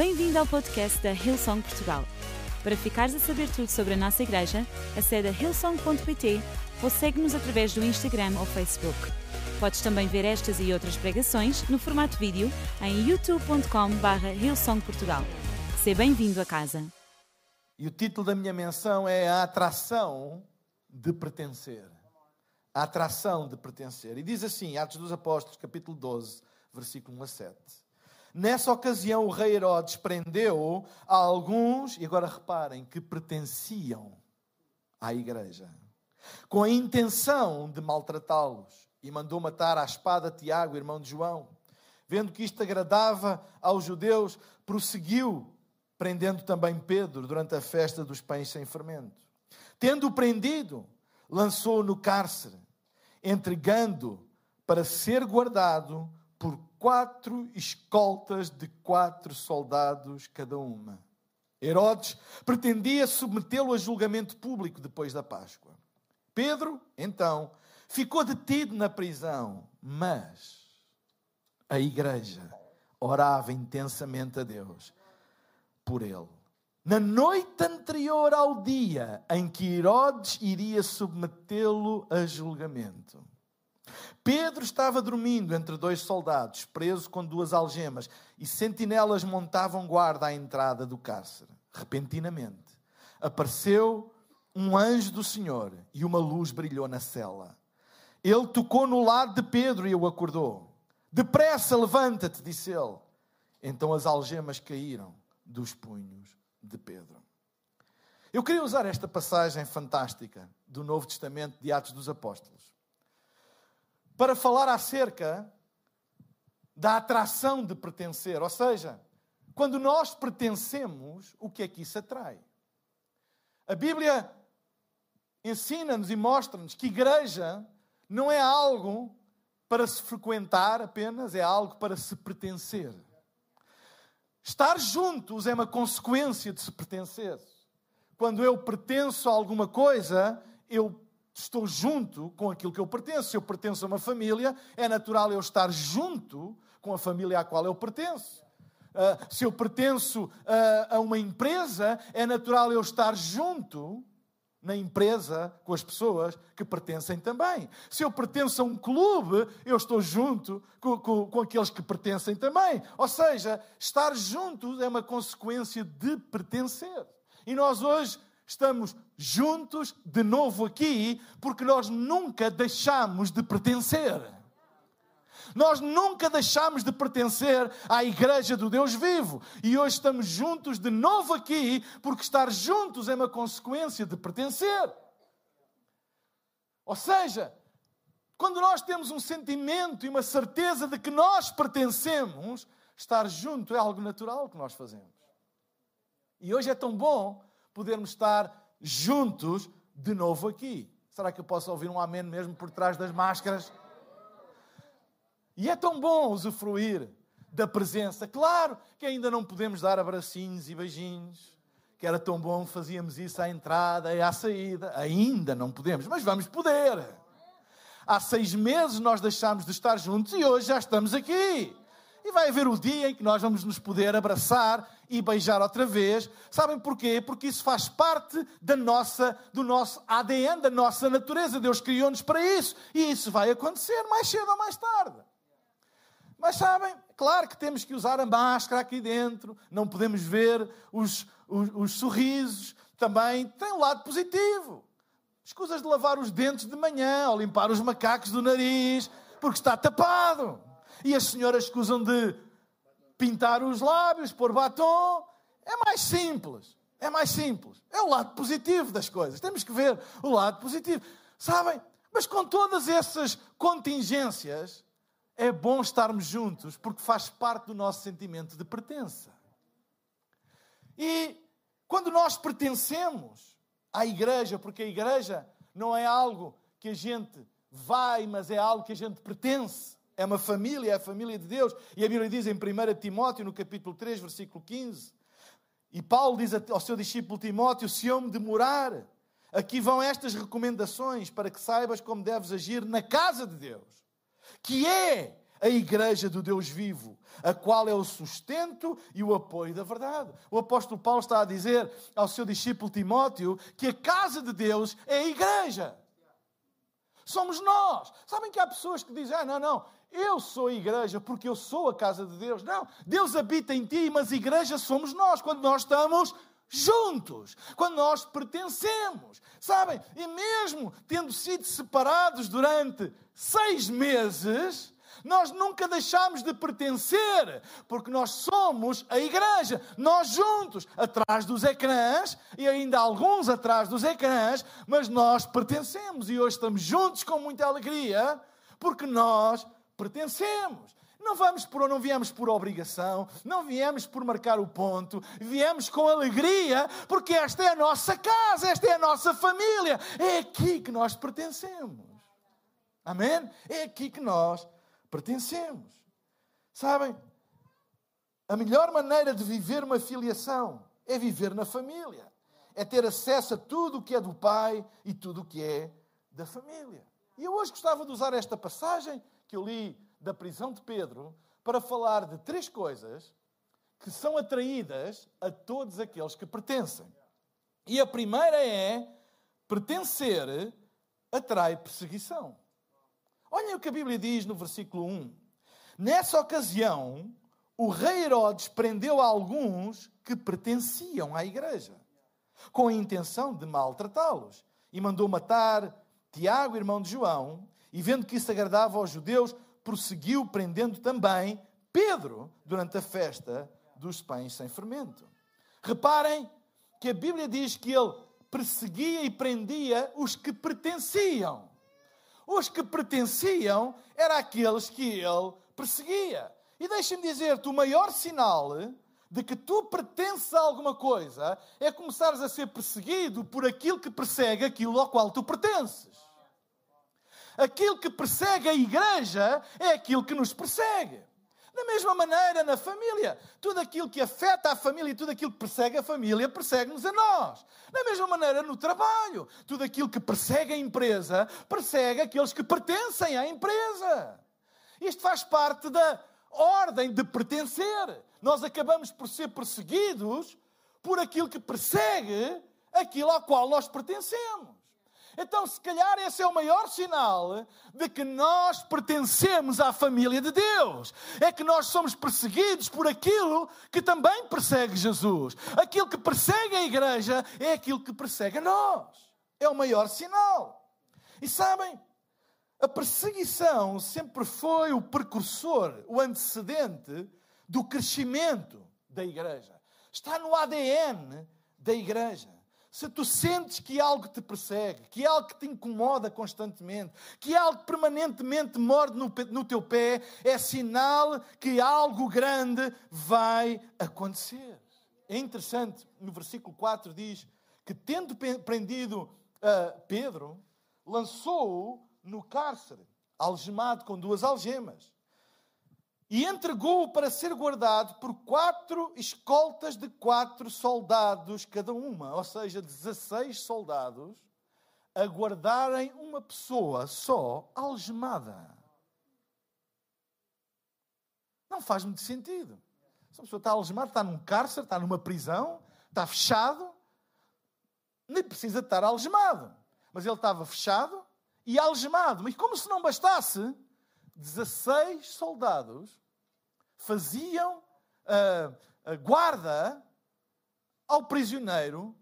Bem-vindo ao podcast da Hillsong Portugal. Para ficares a saber tudo sobre a nossa igreja, acede a hillsong.pt ou segue-nos através do Instagram ou Facebook. Podes também ver estas e outras pregações no formato vídeo em youtube.com.br hillsongportugal. Seja bem-vindo a casa. E o título da minha menção é A Atração de Pertencer. A Atração de Pertencer. E diz assim, Atos dos Apóstolos, capítulo 12, versículo 1 a 7. Nessa ocasião, o rei Herodes prendeu a alguns, e agora reparem, que pertenciam à igreja, com a intenção de maltratá-los, e mandou matar à espada Tiago, irmão de João. Vendo que isto agradava aos judeus, prosseguiu, prendendo também Pedro durante a festa dos pães sem fermento. Tendo-o prendido, lançou-o no cárcere, entregando para ser guardado por quatro escoltas de quatro soldados cada uma. Herodes pretendia submetê-lo a julgamento público depois da Páscoa. Pedro, então, ficou detido na prisão, mas a igreja orava intensamente a Deus por ele. Na noite anterior ao dia em que Herodes iria submetê-lo a julgamento, Pedro estava dormindo entre dois soldados, preso com duas algemas, e sentinelas montavam guarda à entrada do cárcere. Repentinamente, apareceu um anjo do Senhor e uma luz brilhou na cela. Ele tocou no lado de Pedro e o acordou. Depressa, levanta-te, disse ele. Então as algemas caíram dos punhos de Pedro. Eu queria usar esta passagem fantástica do Novo Testamento de Atos dos Apóstolos para falar acerca da atração de pertencer. Ou seja, quando nós pertencemos, o que é que isso atrai? A Bíblia ensina-nos e mostra-nos que igreja não é algo para se frequentar apenas, é algo para se pertencer. Estar juntos é uma consequência de se pertencer. Quando eu pertenço a alguma coisa, eu estou junto com aquilo que eu pertenço. Se eu pertenço a uma família, é natural eu estar junto com a família à qual eu pertenço. Uh, se eu pertenço uh, a uma empresa, é natural eu estar junto na empresa com as pessoas que pertencem também. Se eu pertenço a um clube, eu estou junto com, com, com aqueles que pertencem também. Ou seja, estar junto é uma consequência de pertencer. E nós hoje estamos juntos de novo aqui porque nós nunca deixamos de pertencer. Nós nunca deixamos de pertencer à Igreja do Deus vivo. E hoje estamos juntos de novo aqui, porque estar juntos é uma consequência de pertencer. Ou seja, quando nós temos um sentimento e uma certeza de que nós pertencemos, estar junto é algo natural que nós fazemos. E hoje é tão bom podermos estar juntos de novo aqui. Será que eu posso ouvir um amém mesmo por trás das máscaras? E é tão bom usufruir da presença. Claro que ainda não podemos dar abracinhos e beijinhos, que era tão bom, fazíamos isso à entrada e à saída. Ainda não podemos, mas vamos poder. Há seis meses nós deixámos de estar juntos e hoje já estamos aqui. E vai haver o dia em que nós vamos nos poder abraçar e beijar outra vez. Sabem porquê? Porque isso faz parte da nossa, do nosso ADN, da nossa natureza. Deus criou-nos para isso. E isso vai acontecer mais cedo ou mais tarde. Mas sabem, claro que temos que usar a máscara aqui dentro, não podemos ver os, os, os sorrisos. Também tem um lado positivo. Escusas de lavar os dentes de manhã ou limpar os macacos do nariz, porque está tapado. E as senhoras escusam de pintar os lábios, pôr batom. É mais simples. É mais simples. É o lado positivo das coisas. Temos que ver o lado positivo. Sabem? Mas com todas essas contingências, é bom estarmos juntos porque faz parte do nosso sentimento de pertença. E quando nós pertencemos à igreja, porque a igreja não é algo que a gente vai, mas é algo que a gente pertence é uma família, é a família de Deus. E a Bíblia diz em 1 Timóteo, no capítulo 3, versículo 15, e Paulo diz ao seu discípulo Timóteo: Se eu me demorar, aqui vão estas recomendações para que saibas como deves agir na casa de Deus, que é a igreja do Deus vivo, a qual é o sustento e o apoio da verdade. O apóstolo Paulo está a dizer ao seu discípulo Timóteo que a casa de Deus é a igreja. Somos nós. Sabem que há pessoas que dizem: ah, não, não, eu sou a igreja porque eu sou a casa de Deus. Não, Deus habita em ti, mas igreja somos nós, quando nós estamos juntos, quando nós pertencemos. Sabem? E mesmo tendo sido separados durante seis meses, nós nunca deixamos de pertencer, porque nós somos a igreja, nós juntos, atrás dos ecrãs e ainda alguns atrás dos ecrãs, mas nós pertencemos e hoje estamos juntos com muita alegria, porque nós. Não vamos por, não viemos por obrigação, não viemos por marcar o ponto, viemos com alegria, porque esta é a nossa casa, esta é a nossa família, é aqui que nós pertencemos. Amém? É aqui que nós pertencemos. Sabem? A melhor maneira de viver uma filiação é viver na família. É ter acesso a tudo o que é do pai e tudo o que é da família. E eu hoje gostava de usar esta passagem que eu li da prisão de Pedro para falar de três coisas que são atraídas a todos aqueles que pertencem. E a primeira é pertencer atrai perseguição. Olhem o que a Bíblia diz no versículo 1. Nessa ocasião, o rei Herodes prendeu alguns que pertenciam à igreja, com a intenção de maltratá-los, e mandou matar Tiago, irmão de João, e vendo que isso agradava aos judeus, prosseguiu prendendo também Pedro durante a festa dos pães sem fermento. Reparem que a Bíblia diz que ele perseguia e prendia os que pertenciam os que pertenciam eram aqueles que ele perseguia. E deixem-me dizer-te: o maior sinal de que tu pertences a alguma coisa é começares a ser perseguido por aquilo que persegue aquilo ao qual tu pertences. Aquilo que persegue a igreja é aquilo que nos persegue. Da mesma maneira, na família, tudo aquilo que afeta a família e tudo aquilo que persegue a família persegue-nos a nós. Da mesma maneira, no trabalho, tudo aquilo que persegue a empresa persegue aqueles que pertencem à empresa. Isto faz parte da ordem de pertencer. Nós acabamos por ser perseguidos por aquilo que persegue aquilo ao qual nós pertencemos. Então, se calhar, esse é o maior sinal de que nós pertencemos à família de Deus. É que nós somos perseguidos por aquilo que também persegue Jesus. Aquilo que persegue a igreja é aquilo que persegue a nós. É o maior sinal. E sabem, a perseguição sempre foi o precursor, o antecedente do crescimento da igreja. Está no ADN da igreja. Se tu sentes que algo te persegue, que algo te incomoda constantemente, que algo permanentemente morde no, no teu pé, é sinal que algo grande vai acontecer. É interessante, no versículo 4 diz que, tendo prendido uh, Pedro, lançou-o no cárcere, algemado com duas algemas e entregou-o para ser guardado por quatro escoltas de quatro soldados cada uma, ou seja, 16 soldados a guardarem uma pessoa só algemada. Não faz muito sentido. Se pessoa está algemada, está num cárcere, está numa prisão, está fechado, nem precisa estar algemado. Mas ele estava fechado e algemado. Mas como se não bastasse, 16 soldados faziam uh, guarda ao prisioneiro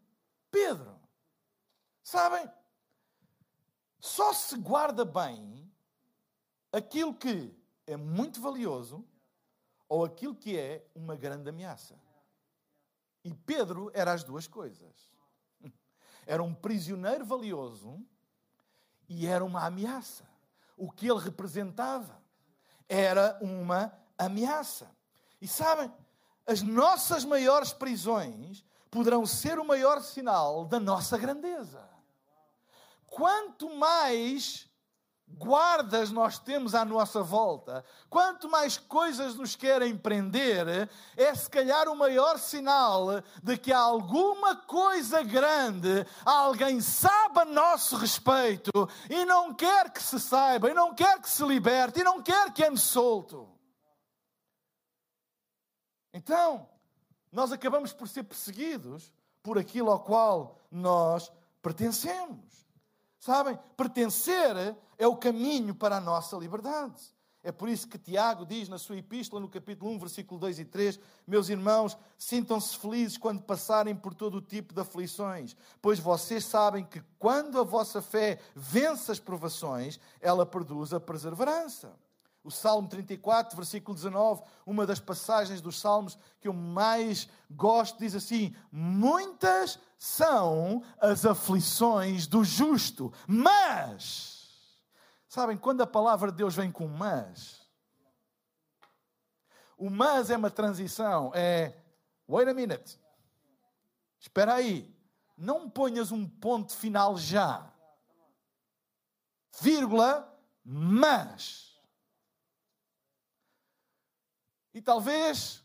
Pedro. Sabem? Só se guarda bem aquilo que é muito valioso ou aquilo que é uma grande ameaça. E Pedro era as duas coisas. Era um prisioneiro valioso e era uma ameaça. O que ele representava era uma ameaça. E sabem, as nossas maiores prisões poderão ser o maior sinal da nossa grandeza. Quanto mais guardas nós temos à nossa volta, quanto mais coisas nos querem prender, é se calhar o maior sinal de que há alguma coisa grande, alguém sabe a nosso respeito e não quer que se saiba, e não quer que se liberte, e não quer que ande solto. Então, nós acabamos por ser perseguidos por aquilo ao qual nós pertencemos. Sabem? Pertencer é o caminho para a nossa liberdade. É por isso que Tiago diz na sua epístola, no capítulo 1, versículo 2 e 3: Meus irmãos, sintam-se felizes quando passarem por todo o tipo de aflições, pois vocês sabem que quando a vossa fé vence as provações, ela produz a perseverança. O Salmo 34, versículo 19, uma das passagens dos Salmos que eu mais gosto, diz assim: Muitas são as aflições do justo, mas, sabem, quando a palavra de Deus vem com mas, o mas é uma transição, é wait a minute, espera aí, não ponhas um ponto final já, vírgula, mas. E talvez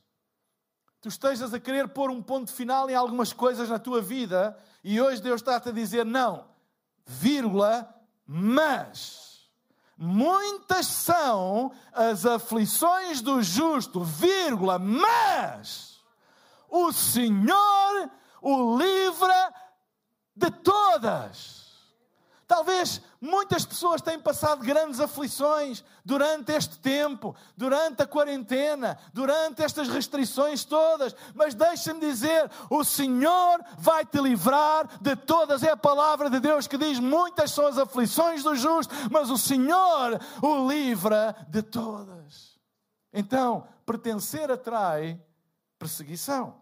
tu estejas a querer pôr um ponto final em algumas coisas na tua vida e hoje Deus está-te a dizer não, vírgula, mas muitas são as aflições do justo, vírgula, mas o Senhor o livra de todas. Talvez muitas pessoas tenham passado grandes aflições durante este tempo, durante a quarentena, durante estas restrições todas, mas deixa-me dizer: o Senhor vai te livrar de todas. É a palavra de Deus que diz: muitas são as aflições do justo, mas o Senhor o livra de todas. Então, pertencer atrai perseguição,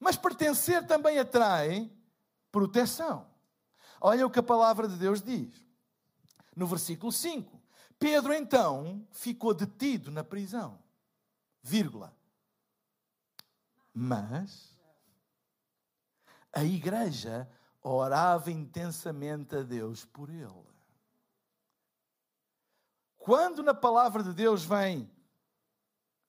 mas pertencer também atrai proteção. Olha o que a palavra de Deus diz. No versículo 5. Pedro então ficou detido na prisão. Vírgula. Mas a igreja orava intensamente a Deus por ele. Quando na palavra de Deus vem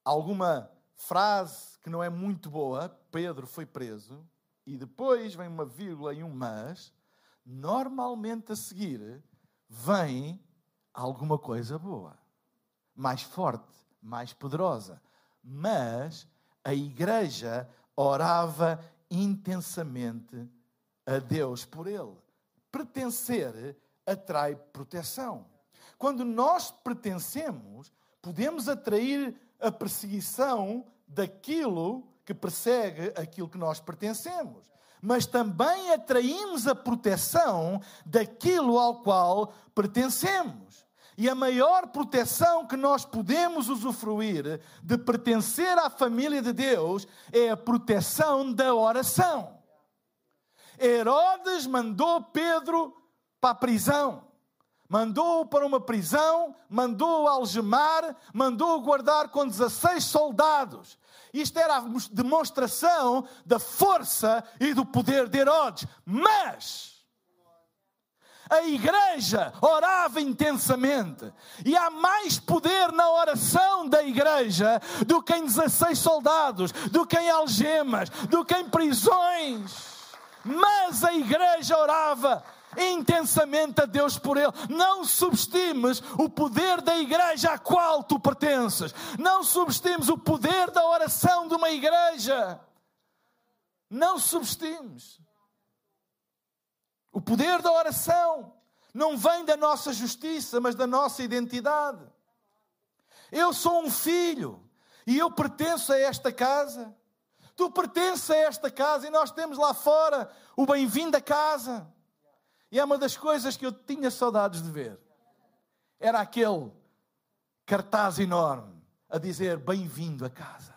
alguma frase que não é muito boa, Pedro foi preso, e depois vem uma vírgula e um mas, normalmente a seguir vem alguma coisa boa, mais forte, mais poderosa. Mas a igreja orava intensamente a Deus por ele. Pertencer atrai proteção. Quando nós pertencemos, podemos atrair a perseguição daquilo que persegue aquilo que nós pertencemos mas também atraímos a proteção daquilo ao qual pertencemos. E a maior proteção que nós podemos usufruir de pertencer à família de Deus é a proteção da oração. Herodes mandou Pedro para a prisão. Mandou-o para uma prisão, mandou-o algemar, mandou-o guardar com 16 soldados. Isto era a demonstração da força e do poder de Herodes. Mas a igreja orava intensamente. E há mais poder na oração da igreja do que em 16 soldados, do que em algemas, do que em prisões. Mas a igreja orava intensamente a Deus por ele. Não subestimes o poder da igreja à qual tu pertences. Não subestimes o poder da oração de uma igreja. Não subestimes. O poder da oração não vem da nossa justiça, mas da nossa identidade. Eu sou um filho e eu pertenço a esta casa. Tu pertences a esta casa e nós temos lá fora o bem-vindo a casa. E é uma das coisas que eu tinha saudades de ver. Era aquele cartaz enorme a dizer bem-vindo a casa.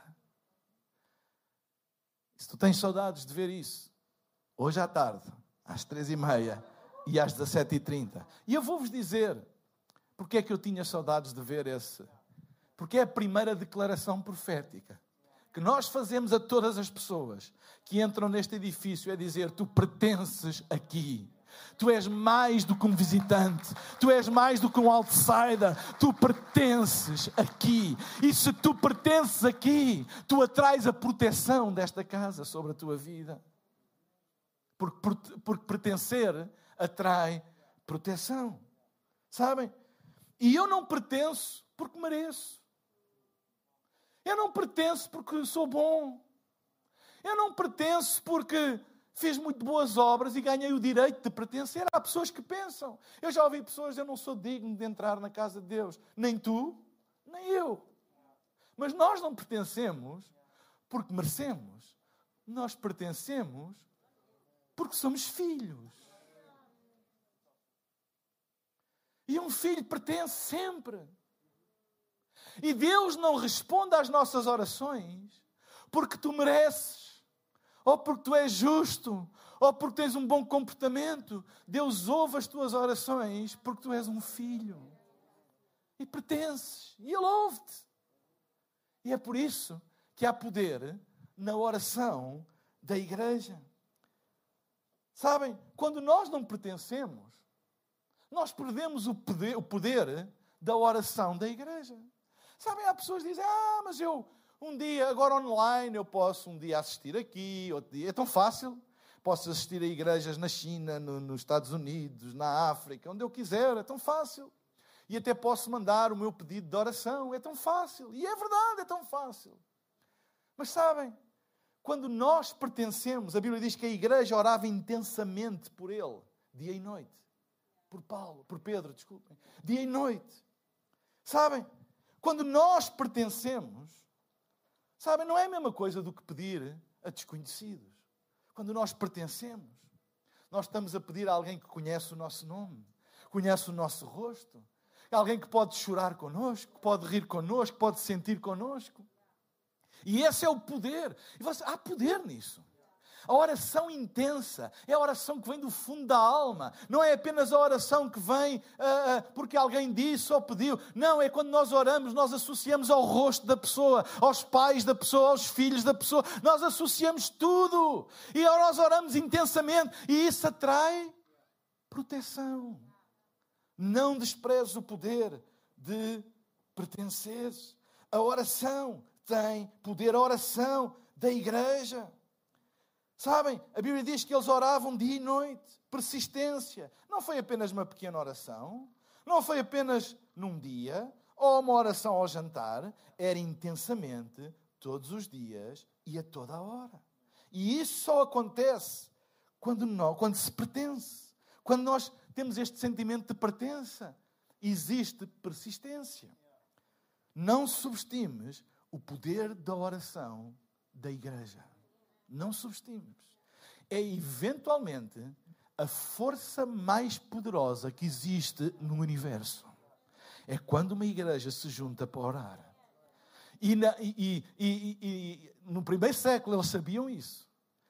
Se tu tens saudades de ver isso, hoje à tarde, às três e meia e às dezessete e trinta, e eu vou-vos dizer porque é que eu tinha saudades de ver esse. Porque é a primeira declaração profética que nós fazemos a todas as pessoas que entram neste edifício é dizer: Tu pertences aqui Tu és mais do que um visitante, tu és mais do que um outsider, tu pertences aqui. E se tu pertences aqui, tu atrais a proteção desta casa sobre a tua vida. Porque, porque pertencer atrai proteção. Sabem? E eu não pertenço porque mereço. Eu não pertenço porque sou bom. Eu não pertenço porque fiz muito boas obras e ganhei o direito de pertencer. Há pessoas que pensam. Eu já ouvi pessoas, eu não sou digno de entrar na casa de Deus. Nem tu, nem eu. Mas nós não pertencemos porque merecemos. Nós pertencemos porque somos filhos. E um filho pertence sempre. E Deus não responde às nossas orações porque tu mereces ou porque tu és justo, ou porque tens um bom comportamento. Deus ouve as tuas orações porque tu és um filho e pertences, e Ele ouve-te. E é por isso que há poder na oração da igreja. Sabem, quando nós não pertencemos, nós perdemos o poder, o poder da oração da igreja. Sabem, há pessoas que dizem: Ah, mas eu, um dia, agora online, eu posso um dia assistir aqui, outro dia. É tão fácil. Posso assistir a igrejas na China, no, nos Estados Unidos, na África, onde eu quiser. É tão fácil. E até posso mandar o meu pedido de oração. É tão fácil. E é verdade, é tão fácil. Mas sabem, quando nós pertencemos, a Bíblia diz que a igreja orava intensamente por ele, dia e noite. Por Paulo, por Pedro, desculpem. Dia e noite. Sabem, quando nós pertencemos, Sabem, não é a mesma coisa do que pedir a desconhecidos. Quando nós pertencemos, nós estamos a pedir a alguém que conhece o nosso nome, conhece o nosso rosto, alguém que pode chorar connosco, que pode rir connosco, pode sentir connosco. E esse é o poder. E você, há poder nisso. A oração intensa é a oração que vem do fundo da alma. Não é apenas a oração que vem uh, porque alguém disse ou pediu. Não, é quando nós oramos, nós associamos ao rosto da pessoa, aos pais da pessoa, aos filhos da pessoa. Nós associamos tudo. E nós oramos intensamente. E isso atrai proteção. Não desprezes o poder de pertencer. A oração tem poder. A oração da igreja. Sabem, a Bíblia diz que eles oravam dia e noite, persistência. Não foi apenas uma pequena oração, não foi apenas num dia, ou uma oração ao jantar, era intensamente, todos os dias e a toda a hora. E isso só acontece quando, não, quando se pertence, quando nós temos este sentimento de pertença. Existe persistência. Não subestimes o poder da oração da igreja. Não subestimes. É eventualmente a força mais poderosa que existe no universo. É quando uma igreja se junta para orar. E, na, e, e, e, no primeiro século eles sabiam isso.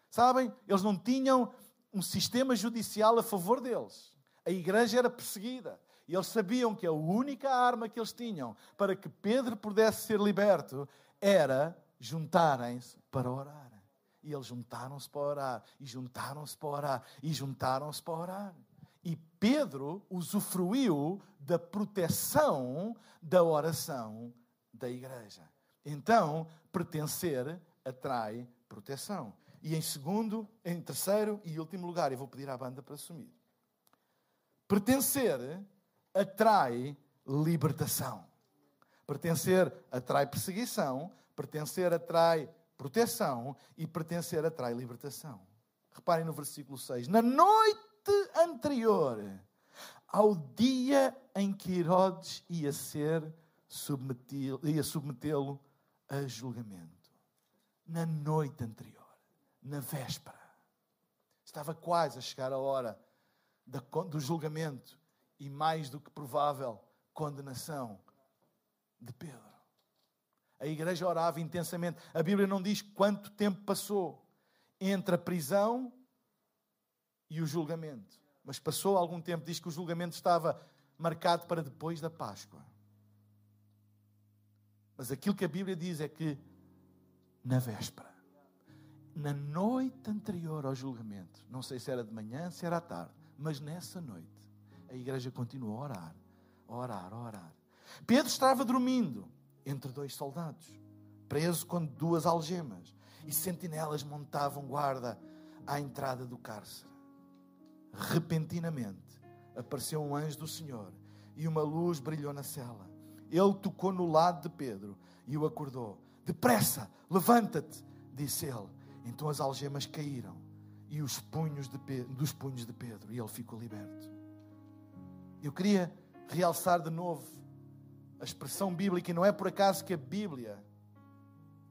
Sabem? Eles não tinham um sistema judicial a favor deles. A igreja era perseguida. E eles sabiam que a única arma que eles tinham para que Pedro pudesse ser liberto era juntarem-se para orar. E eles juntaram-se para orar, e juntaram-se para orar, e juntaram-se para orar. E Pedro usufruiu da proteção da oração da igreja. Então, pertencer atrai proteção. E em segundo, em terceiro e último lugar, eu vou pedir à banda para assumir. Pertencer atrai libertação. Pertencer atrai perseguição, pertencer atrai proteção e pertencer atrai libertação. Reparem no versículo 6. Na noite anterior ao dia em que Herodes ia ser ia submetê-lo a julgamento. Na noite anterior, na véspera. Estava quase a chegar a hora do julgamento e mais do que provável condenação de Pedro. A igreja orava intensamente. A Bíblia não diz quanto tempo passou entre a prisão e o julgamento. Mas passou algum tempo, diz que o julgamento estava marcado para depois da Páscoa. Mas aquilo que a Bíblia diz é que na véspera, na noite anterior ao julgamento, não sei se era de manhã, se era à tarde, Mas nessa noite, a igreja continua a orar, a orar, a orar. Pedro estava dormindo entre dois soldados, preso com duas algemas, e sentinelas montavam guarda à entrada do cárcere. Repentinamente apareceu um anjo do Senhor e uma luz brilhou na cela. Ele tocou no lado de Pedro e o acordou. Depressa, levanta-te, disse ele. Então as algemas caíram e os punhos de Pedro, dos punhos de Pedro e ele ficou liberto. Eu queria realçar de novo a expressão bíblica, e não é por acaso que a Bíblia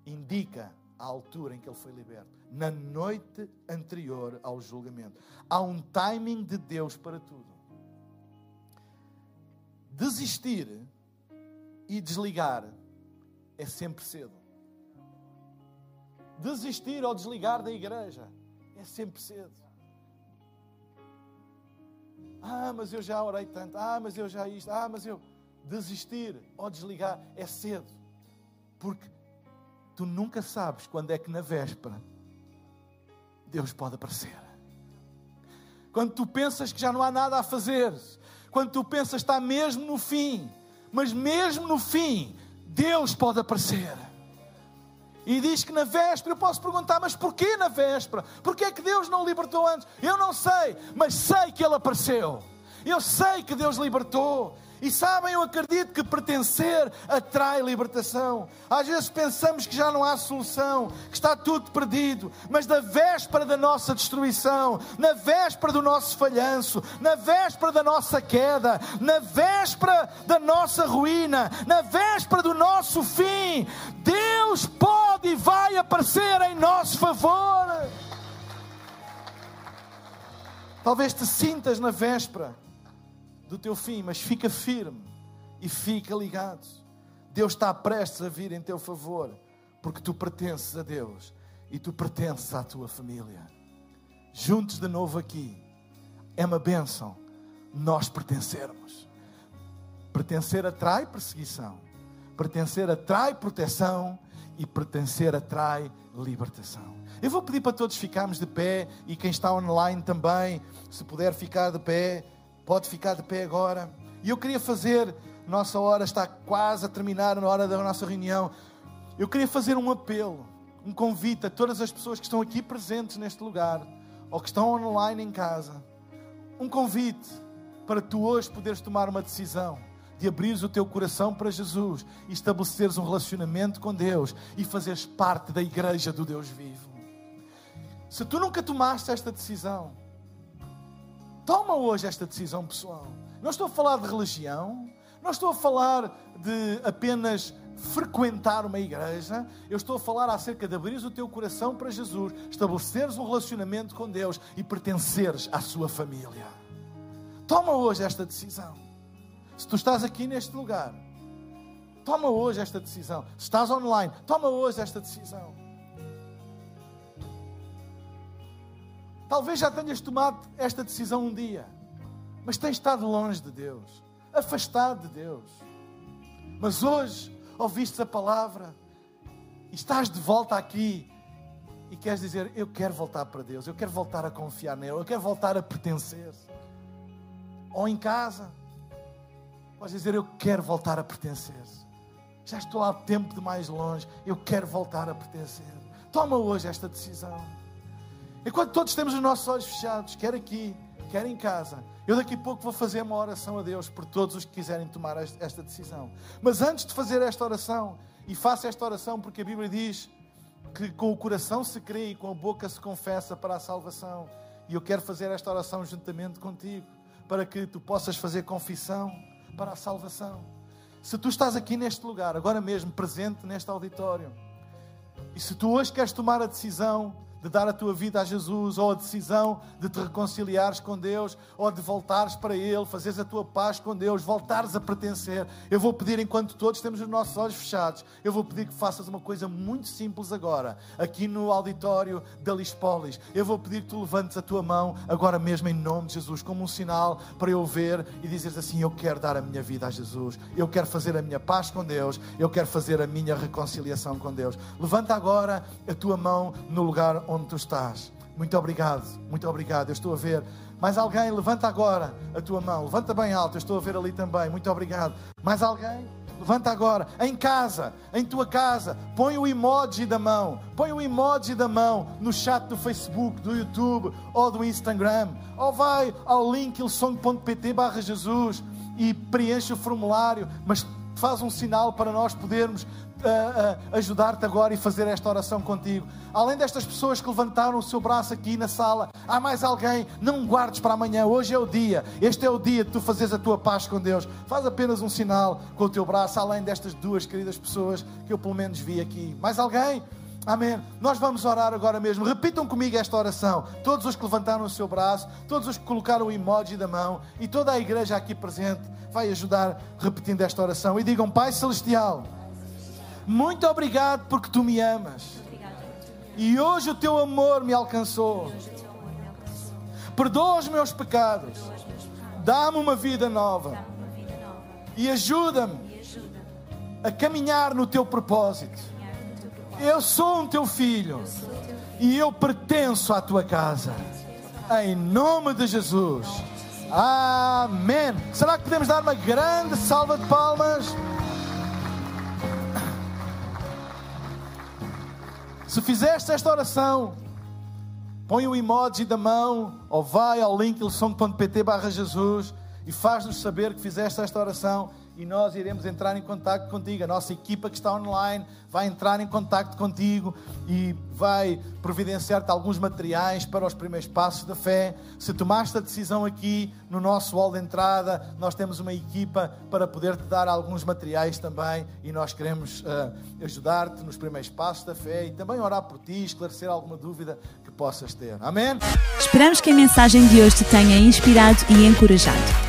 indica a altura em que ele foi liberto. Na noite anterior ao julgamento. Há um timing de Deus para tudo. Desistir e desligar é sempre cedo. Desistir ou desligar da igreja é sempre cedo. Ah, mas eu já orei tanto. Ah, mas eu já isto. Ah, mas eu. Desistir ou desligar é cedo. Porque tu nunca sabes quando é que na véspera Deus pode aparecer. Quando tu pensas que já não há nada a fazer, quando tu pensas está mesmo no fim, mas mesmo no fim, Deus pode aparecer. E diz que na véspera, eu posso perguntar, mas porquê na véspera? Porquê é que Deus não libertou antes? Eu não sei, mas sei que Ele apareceu. Eu sei que Deus libertou. E sabem, eu acredito que pertencer atrai libertação. Às vezes pensamos que já não há solução, que está tudo perdido, mas na véspera da nossa destruição, na véspera do nosso falhanço, na véspera da nossa queda, na véspera da nossa ruína, na véspera do nosso fim, Deus pode e vai aparecer em nosso favor. Talvez te sintas na véspera do teu fim, mas fica firme e fica ligado. Deus está prestes a vir em teu favor, porque tu pertences a Deus e tu pertences à tua família. Juntos de novo aqui, é uma bênção nós pertencermos. Pertencer atrai perseguição, pertencer atrai proteção e pertencer atrai libertação. Eu vou pedir para todos ficarmos de pé e quem está online também, se puder ficar de pé. Pode ficar de pé agora. E eu queria fazer, nossa hora está quase a terminar, na hora da nossa reunião. Eu queria fazer um apelo, um convite a todas as pessoas que estão aqui presentes neste lugar, ou que estão online em casa. Um convite para tu hoje poderes tomar uma decisão de abrires o teu coração para Jesus e estabeleceres um relacionamento com Deus e fazeres parte da igreja do Deus vivo. Se tu nunca tomaste esta decisão, Toma hoje esta decisão pessoal. Não estou a falar de religião, não estou a falar de apenas frequentar uma igreja, eu estou a falar acerca de abrir o teu coração para Jesus, estabeleceres um relacionamento com Deus e pertenceres à sua família. Toma hoje esta decisão. Se tu estás aqui neste lugar, toma hoje esta decisão. Se estás online, toma hoje esta decisão. Talvez já tenhas tomado esta decisão um dia, mas tens estado longe de Deus, afastado de Deus. Mas hoje ouviste a palavra e estás de volta aqui e queres dizer: Eu quero voltar para Deus, eu quero voltar a confiar nele, eu quero voltar a pertencer. Ou em casa, podes dizer: Eu quero voltar a pertencer. Já estou há tempo de mais longe, eu quero voltar a pertencer. Toma hoje esta decisão. Enquanto todos temos os nossos olhos fechados, quer aqui, quer em casa, eu daqui a pouco vou fazer uma oração a Deus por todos os que quiserem tomar esta decisão. Mas antes de fazer esta oração, e faça esta oração porque a Bíblia diz que com o coração se crê e com a boca se confessa para a salvação. E eu quero fazer esta oração juntamente contigo, para que tu possas fazer confissão para a salvação. Se tu estás aqui neste lugar, agora mesmo, presente neste auditório, e se tu hoje queres tomar a decisão de dar a tua vida a Jesus, ou a decisão de te reconciliares com Deus, ou de voltares para Ele, fazeres a tua paz com Deus, voltares a pertencer. Eu vou pedir, enquanto todos temos os nossos olhos fechados, eu vou pedir que faças uma coisa muito simples agora, aqui no auditório da Lispolis. Eu vou pedir que tu levantes a tua mão agora mesmo em nome de Jesus, como um sinal para eu ver e dizeres assim: Eu quero dar a minha vida a Jesus, eu quero fazer a minha paz com Deus, eu quero fazer a minha reconciliação com Deus. Levanta agora a tua mão no lugar onde tu estás Muito obrigado, muito obrigado. Eu estou a ver. Mais alguém, levanta agora a tua mão. Levanta bem alto, eu estou a ver ali também. Muito obrigado. Mais alguém? Levanta agora, em casa, em tua casa, põe o emoji da mão, põe o emoji da mão no chat do Facebook, do YouTube ou do Instagram, ou vai ao link ilsong.pt barra Jesus e preenche o formulário, mas faz um sinal para nós podermos uh, uh, ajudar-te agora e fazer esta oração contigo. Além destas pessoas que levantaram o seu braço aqui na sala, há mais alguém? Não guardes para amanhã, hoje é o dia. Este é o dia de tu fazeres a tua paz com Deus. Faz apenas um sinal com o teu braço, além destas duas queridas pessoas que eu pelo menos vi aqui. Mais alguém? Amém. Nós vamos orar agora mesmo. Repitam comigo esta oração. Todos os que levantaram o seu braço, todos os que colocaram o emoji da mão e toda a igreja aqui presente vai ajudar repetindo esta oração. E digam: Pai Celestial, muito obrigado porque tu me amas. E hoje o teu amor me alcançou. Perdoa os meus pecados. Dá-me uma vida nova. E ajuda-me a caminhar no teu propósito. Eu sou um teu filho. E eu pertenço à tua casa. Em nome de Jesus. Amém. Será que podemos dar uma grande salva de palmas? Se fizeste esta oração, põe o emoji da mão ou vai ao link ilsong.pt barra Jesus e faz-nos saber que fizeste esta oração e nós iremos entrar em contato contigo. A nossa equipa que está online vai entrar em contato contigo e vai providenciar-te alguns materiais para os primeiros passos da fé. Se tomaste a decisão aqui no nosso hall de entrada, nós temos uma equipa para poder-te dar alguns materiais também e nós queremos uh, ajudar-te nos primeiros passos da fé e também orar por ti, esclarecer alguma dúvida que possas ter. Amém? Esperamos que a mensagem de hoje te tenha inspirado e encorajado.